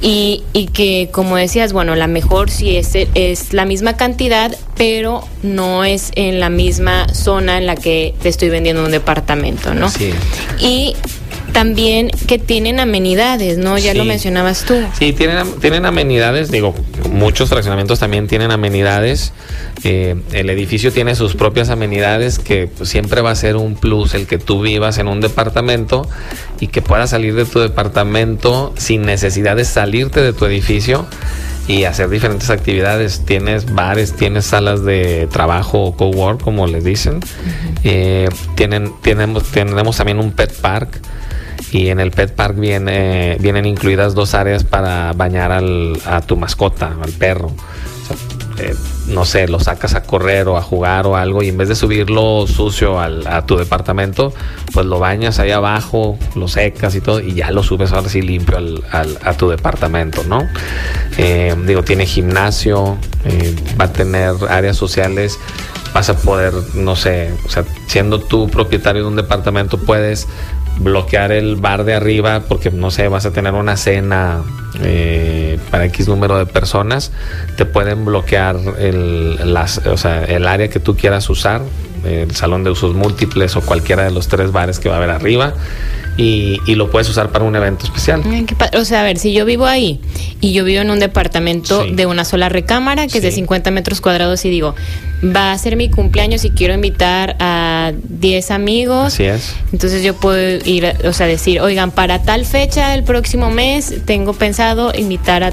Y, y que, como decías, bueno, la mejor sí es, es la misma cantidad, pero no es en la misma zona en la que te estoy vendiendo un departamento, ¿no? Sí. Y también que tienen amenidades, ¿no? Ya Sí. lo mencionabas tú. Sí, tienen, tienen amenidades, digo, muchos fraccionamientos también tienen amenidades. Eh, el edificio tiene sus propias amenidades que pues, siempre va a ser un plus el que tú vivas en un departamento y que puedas salir de tu departamento sin necesidad de salirte de tu edificio y hacer diferentes actividades. Tienes bares, tienes salas de trabajo o cowork, como les dicen. Eh, tienen, tenemos, tenemos también un pet park y en el pet park viene, vienen incluidas dos áreas para bañar al, a tu mascota, al perro. O sea, eh, no sé, lo sacas a correr o a jugar o algo y en vez de subirlo sucio al- a tu departamento, pues lo bañas ahí abajo, lo secas y todo y ya lo subes ahora sí limpio al- al- a tu departamento, ¿no? Eh, digo, tiene gimnasio, eh, va a tener áreas sociales vas a poder, no sé, o sea, siendo tú propietario de un departamento puedes bloquear el bar de arriba porque, no sé, vas a tener una cena eh, para X número de personas, te pueden bloquear el, las, o sea, el área que tú quieras usar, el salón de usos múltiples o cualquiera de los tres bares que va a haber arriba y, y lo puedes usar para un evento especial. O sea, a ver, si yo vivo ahí y yo vivo en un departamento Sí. de una sola recámara, que es de Sí. 50 metros cuadrados, y digo, va a ser mi cumpleaños y quiero invitar a 10 amigos. Así es. Entonces yo puedo ir, o sea, decir, oigan, para tal fecha el próximo mes tengo pensado invitar a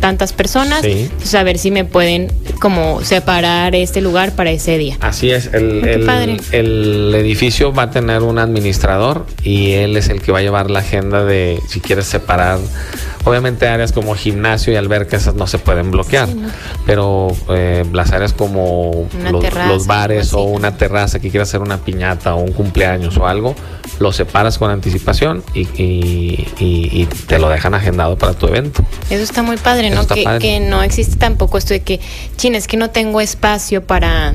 tantas personas, Sí. entonces a ver si me pueden como separar este lugar para ese día. Así es, el, Qué el- el edificio va a tener un administrador y él es el que va a llevar la agenda de si quieres separar. Obviamente áreas como gimnasio y alberca esas no se pueden bloquear, Sí, ¿no? pero eh, las áreas como los, terraza, los bares o una terraza que quieras hacer una piñata o un cumpleaños o algo, lo separas con anticipación y, y- y- y te lo dejan agendado para tu evento. Eso está muy padre, Eso ¿no? está Que, padre. que no existe tampoco esto de que, chin, es que no tengo espacio para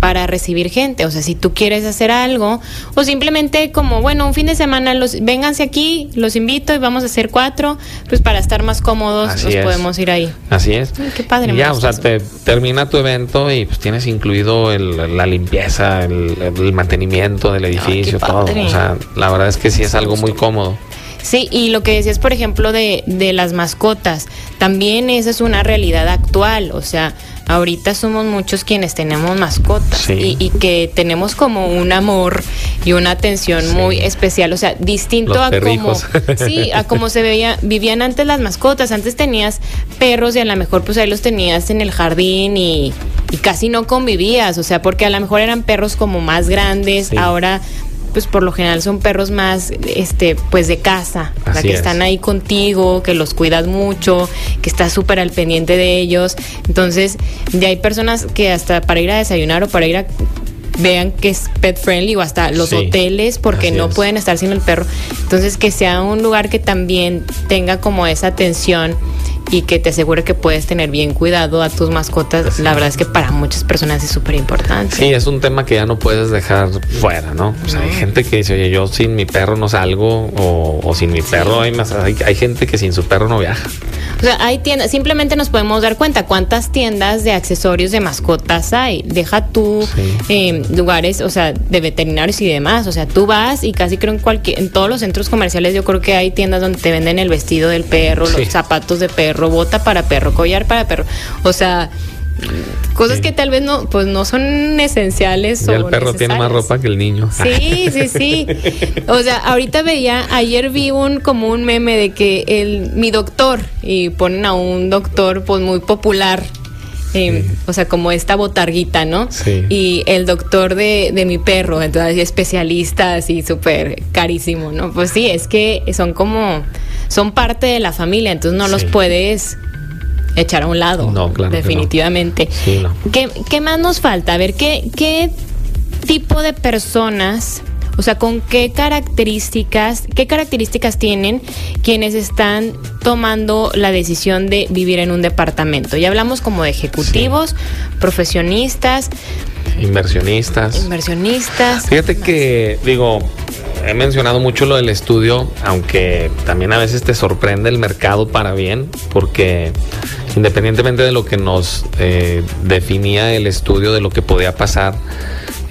para recibir gente, o sea, si tú quieres hacer algo o simplemente como, bueno, un fin de semana los vénganse aquí, los invito y vamos a hacer cuatro, pues para estar más cómodos Así nos es. podemos ir ahí. Así es. Ay, qué padre, Y ya, o sea, te termina tu evento y pues tienes incluido el- la limpieza, el, el mantenimiento del edificio, todo. O sea, la verdad es que sí es algo muy cómodo. Sí, y lo que decías, por ejemplo, de, de las mascotas, también esa es una realidad actual, o sea, ahorita somos muchos quienes tenemos mascotas Sí. y, y que tenemos como un amor y una atención Sí. muy especial, o sea, distinto Los a perrijos. como (laughs) sí, a como se veía, vivían antes las mascotas, antes tenías perros y a lo mejor pues ahí los tenías en el jardín y, y casi no convivías, o sea, porque a lo mejor eran perros como más grandes, Sí. ahora pues por lo general son perros más este pues de casa, o sea, que es. están ahí contigo, que los cuidas mucho, que estás súper al pendiente de ellos. Entonces, ya hay personas que hasta para ir a desayunar o para ir a vean que es pet friendly o hasta los Sí, hoteles porque no es. pueden estar sin el perro. Entonces, que sea un lugar que también tenga como esa atención y que te asegure que puedes tener bien cuidado a tus mascotas, la verdad es que para muchas personas es súper importante. Sí, es un tema que ya no puedes dejar fuera, ¿no? O sea, hay gente que dice, oye, yo sin mi perro no salgo, o, o sin mi perro, hay, más- hay, hay gente que sin su perro no viaja. O sea, hay tiendas, simplemente nos podemos dar cuenta cuántas tiendas de accesorios de mascotas hay. Deja tú Sí. eh, lugares, o sea, de veterinarios y demás. O sea, tú vas y casi creo en cualquier, en todos los centros comerciales yo creo que hay tiendas donde te venden el vestido del perro, Sí. los zapatos de perro, bota para perro, collar para perro. O sea, cosas Sí. que tal vez no, pues no son esenciales. Ya el perro tiene más ropa que el niño. Sí, sí, sí. O sea, ahorita veía, ayer vi un como un meme de que el mi doctor y ponen a un doctor pues muy popular. eh, Sí. O sea, como esta botarguita, ¿no? Sí. Y el doctor de, de mi perro, entonces especialista así súper carísimo, ¿no? Pues sí, es que son como, son parte de la familia, entonces no los puedes echar a un lado. No, claro no. Definitivamente. Sí, no. ¿Qué, qué más nos falta? A ver, ¿qué, ¿qué tipo de personas, o sea, con qué características, qué características tienen quienes están tomando la decisión de vivir en un departamento? Ya hablamos como de ejecutivos, profesionistas, Inversionistas. inversionistas. Fíjate que, digo, he mencionado mucho lo del estudio, aunque también a veces te sorprende el mercado para bien, porque independientemente de lo que nos eh, definía el estudio, de lo que podía pasar,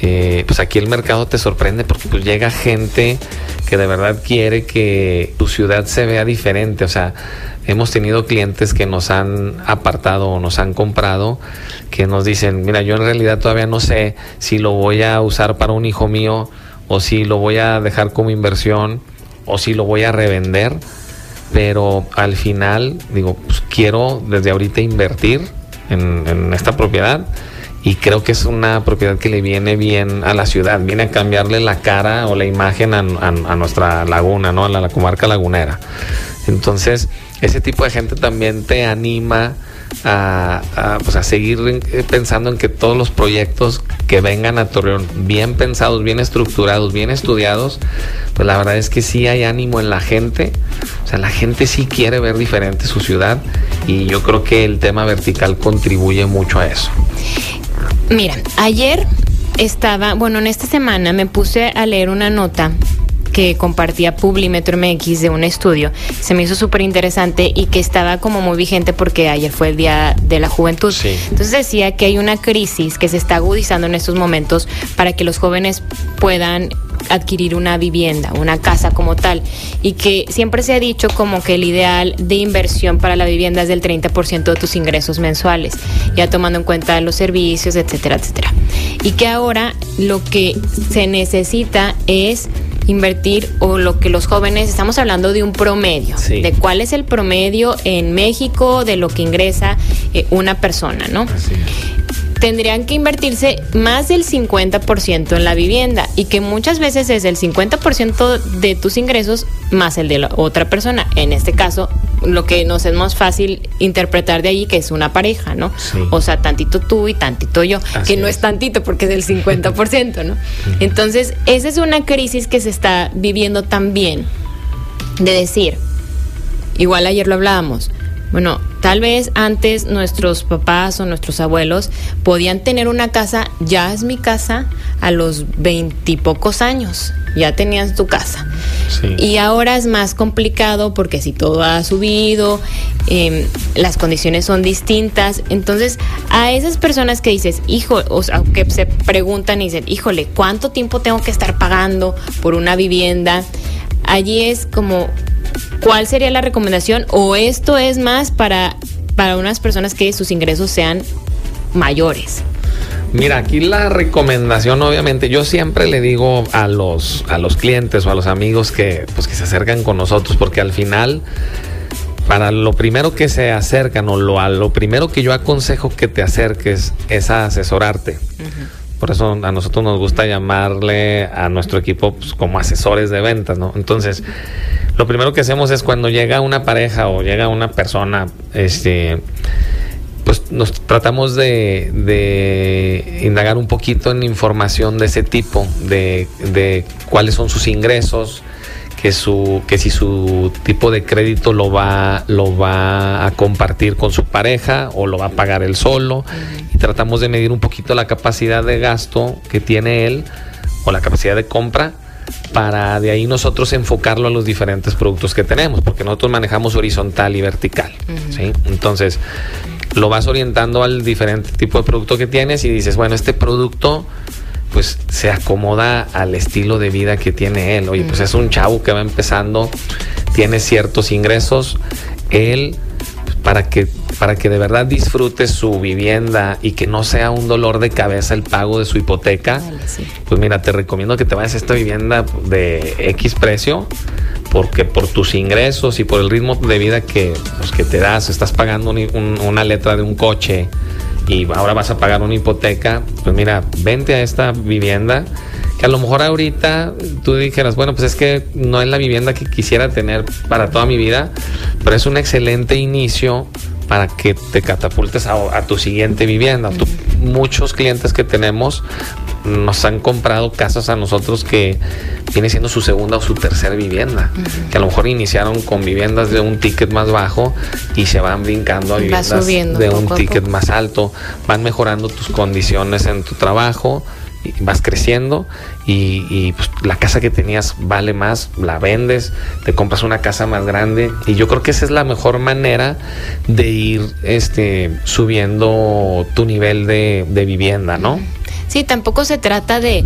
eh, pues aquí el mercado te sorprende porque pues llega gente que de verdad quiere que tu ciudad se vea diferente, o sea, hemos tenido clientes que nos han apartado o nos han comprado que nos dicen, mira, yo en realidad todavía no sé si lo voy a usar para un hijo mío o si lo voy a dejar como inversión o si lo voy a revender, pero al final digo, pues quiero desde ahorita invertir en, esta propiedad y creo que es una propiedad que le viene bien a la ciudad, viene a cambiarle la cara o la imagen a, nuestra laguna, ¿no? a la comarca lagunera. Entonces, ese tipo de gente también te anima a, pues a seguir eh, pensando en que todos los proyectos que vengan a Torreón, bien pensados, bien estructurados, bien estudiados, pues la verdad es que sí hay ánimo en la gente. O sea, la gente sí quiere ver diferente su ciudad y yo creo que el tema vertical contribuye mucho a eso. Mira, ayer estaba, bueno, en esta semana me puse a leer una nota que compartía Publimetro MX de un estudio. Se me hizo súper interesante y que estaba como muy vigente porque ayer fue el Día de la Juventud. Entonces decía que hay una crisis que se está agudizando en estos momentos para que los jóvenes puedan adquirir una vivienda, una casa como tal, y que siempre se ha dicho como que el ideal de inversión para la vivienda es del 30% de tus ingresos mensuales, ya tomando en cuenta los servicios, etcétera, etcétera. Y que ahora lo que se necesita es invertir o lo que los jóvenes, estamos hablando de un promedio, de cuál es el promedio en México de lo que ingresa eh, una persona, ¿no? Tendrían que invertirse más del 50% en la vivienda y que muchas veces es el 50% de tus ingresos más el de la otra persona. En este caso, lo que nos es más fácil interpretar de allí que es una pareja, ¿no? O sea, tantito tú y tantito yo, que no es. tantito porque es el 50%, ¿no? Entonces, esa es una crisis que se está viviendo también de decir, igual ayer lo hablábamos, bueno, tal vez antes nuestros papás o nuestros abuelos podían tener una casa, ya es mi casa, a los veintipocos años, ya tenías tu casa. Y ahora es más complicado porque si todo ha subido, em, las condiciones son distintas. Entonces, a esas personas que dices, hijo, o sea, que se preguntan y dicen, híjole, ¿cuánto tiempo tengo que estar pagando por una vivienda? Allí es como ¿cuál sería la recomendación? ¿O esto es más para, para unas personas que sus ingresos sean mayores? Mira, aquí la recomendación, obviamente, yo siempre le digo a los, a los clientes o a los amigos que, pues, que se acercan con nosotros, porque al final, para lo primero que se acercan o lo, a lo primero que yo aconsejo que te acerques es a asesorarte. Por eso a nosotros nos gusta llamarle a nuestro equipo pues, como asesores de ventas, ¿no? Entonces, lo primero que hacemos es cuando llega una pareja o llega una persona, este, pues nos tratamos de, indagar un poquito en información de ese tipo, de cuáles son sus ingresos, que su que si su tipo de crédito lo va lo va a compartir con su pareja o lo va a pagar él solo y tratamos de medir un poquito la capacidad de gasto que tiene él o la capacidad de compra para de ahí nosotros enfocarlo a los diferentes productos que tenemos, porque nosotros manejamos horizontal y vertical. ¿sí? Entonces, lo vas orientando al diferente tipo de producto que tienes y dices, bueno, este producto pues se acomoda al estilo de vida que tiene él. Oye, pues es un chavo que va empezando, tiene ciertos ingresos, él para que para que de verdad disfrute su vivienda y que no sea un dolor de cabeza el pago de su hipoteca, pues mira, te recomiendo que te vayas a esta vivienda de X precio, porque por tus ingresos y por el ritmo de vida que, pues, que te das, estás pagando una letra de un coche y ahora vas a pagar una hipoteca, pues mira, vente a esta vivienda que a lo mejor ahorita tú dijeras, bueno, pues es que no es la vivienda que quisiera tener para toda mi vida, pero es un excelente inicio para que te catapultes a, tu siguiente vivienda. muchos clientes que tenemos nos han comprado casas a nosotros que viene siendo su segunda o su tercera vivienda, que a lo mejor iniciaron con viviendas de un ticket más bajo y se van brincando a viviendas de un ticket más alto, van mejorando tus condiciones en tu trabajo vas creciendo y, pues, la casa que tenías vale más, la vendes, te compras una casa más grande. Y yo creo que esa es la mejor manera de ir este, subiendo tu nivel de, de vivienda, ¿no? Sí, tampoco se trata de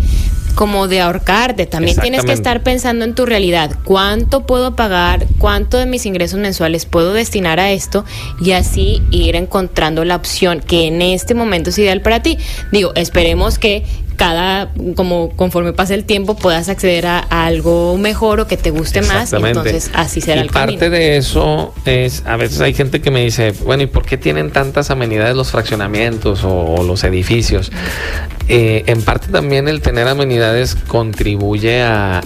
como de ahorcarte, también tienes que estar pensando en tu realidad, cuánto puedo pagar, cuánto de mis ingresos mensuales puedo destinar a esto y así ir encontrando la opción que en este momento es ideal para ti. Digo, esperemos que cada, como conforme pase el tiempo, puedas acceder a, algo mejor o que te guste más. entonces, así será el camino. Parte de eso es, a veces hay gente que me dice, bueno, ¿y por qué tienen tantas amenidades los fraccionamientos o, los edificios? Eh, en parte también el tener amenidades contribuye a,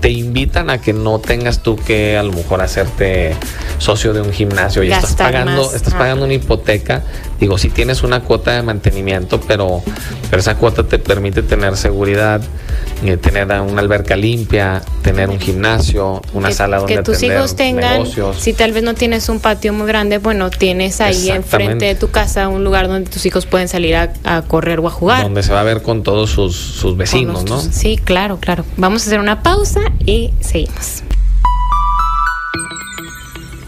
te invitan a que no tengas tú que a lo mejor hacerte socio de un gimnasio y estás pagando, estás pagando una hipoteca. Digo, si tienes una cuota de mantenimiento, pero, pero esa cuota te permite tener seguridad, eh, tener una alberca limpia, tener un gimnasio, una sala donde que tus hijos tengan, si tal vez no tienes un patio muy grande, bueno, tienes ahí enfrente de tu casa un lugar donde tus hijos pueden salir a, correr o a jugar. Donde se va a ver con todos sus, sus vecinos, ¿no? Sí, claro, claro. Vamos a hacer una pausa y seguimos.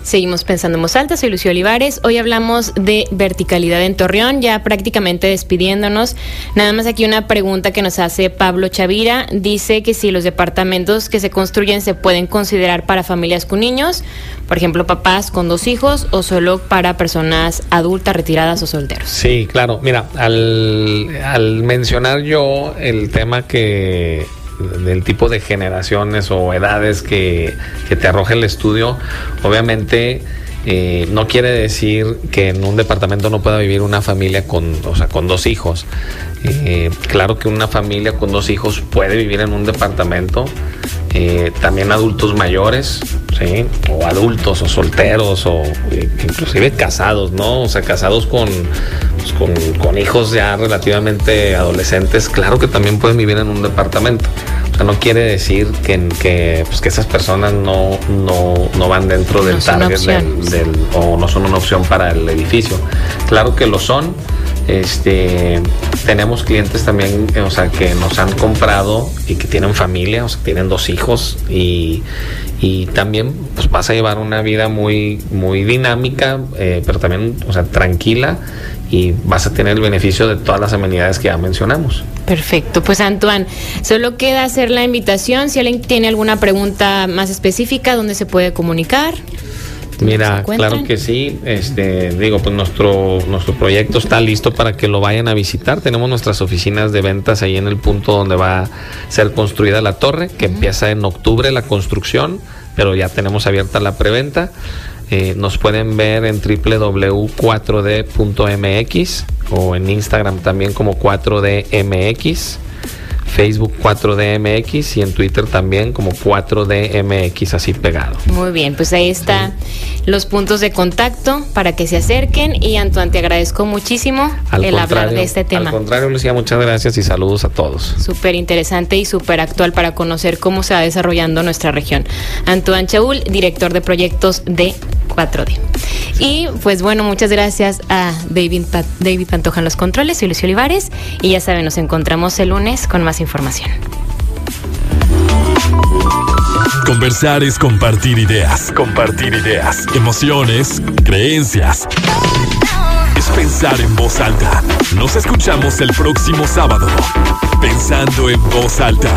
Seguimos pensando en voz soy Lucio Olivares. Hoy hablamos de verticalidad en Torreón, ya prácticamente despidiéndonos. Nada más aquí una pregunta que nos hace Pablo Chavira. Dice que si los departamentos que se construyen se pueden considerar para familias con niños, por ejemplo, papás con dos hijos, o solo para personas adultas, retiradas o solteros. Sí, claro. Mira, al, al mencionar yo el tema que del tipo de generaciones o edades que, te arroja el estudio, obviamente eh, no quiere decir que en un departamento no pueda vivir una familia con, o sea, con dos hijos. Eh, claro que una familia con dos hijos puede vivir en un departamento. Eh, también adultos mayores, ¿sí? O adultos o solteros o inclusive casados, ¿no? O sea, casados con, pues, con, con, hijos ya relativamente adolescentes, claro que también pueden vivir en un departamento. O sea, no quiere decir que, que, pues, que esas personas no, no, no van dentro del target del, o no son una opción para el edificio. Claro que lo son. Este, tenemos clientes también, o sea, que nos han comprado y que tienen familia, o sea, tienen dos hijos y, y también pues vas a llevar una vida muy, muy dinámica, eh, pero también, o sea, tranquila y vas a tener el beneficio de todas las amenidades que ya mencionamos. Perfecto, pues Antoine, solo queda hacer la invitación. Si alguien tiene alguna pregunta más específica, ¿dónde se puede comunicar? Mira, claro que sí. Este, digo, pues nuestro nuestro proyecto está listo para que lo vayan a visitar. Tenemos nuestras oficinas de ventas ahí en el punto donde va a ser construida la torre, que empieza en octubre la construcción, pero ya tenemos abierta la preventa. Eh, nos pueden ver en www.4d.mx o en Instagram también como 4DMX. Facebook 4DMX y en Twitter también como 4DMX así pegado. Muy bien, pues ahí está los puntos de contacto para que se acerquen y Antoine te agradezco muchísimo el hablar de este tema. Al contrario, Lucía, muchas gracias y saludos a todos. Súper interesante y súper actual para conocer cómo se va desarrollando nuestra región. Antoine Chaul, director de proyectos de 4D. Y pues bueno, muchas gracias a David, David Pantoja en los controles, y Lucio Olivares. Y ya saben, nos encontramos el lunes con más información. Conversar es compartir ideas, compartir ideas, emociones, creencias. Es pensar en voz alta. Nos escuchamos el próximo sábado. Pensando en voz alta.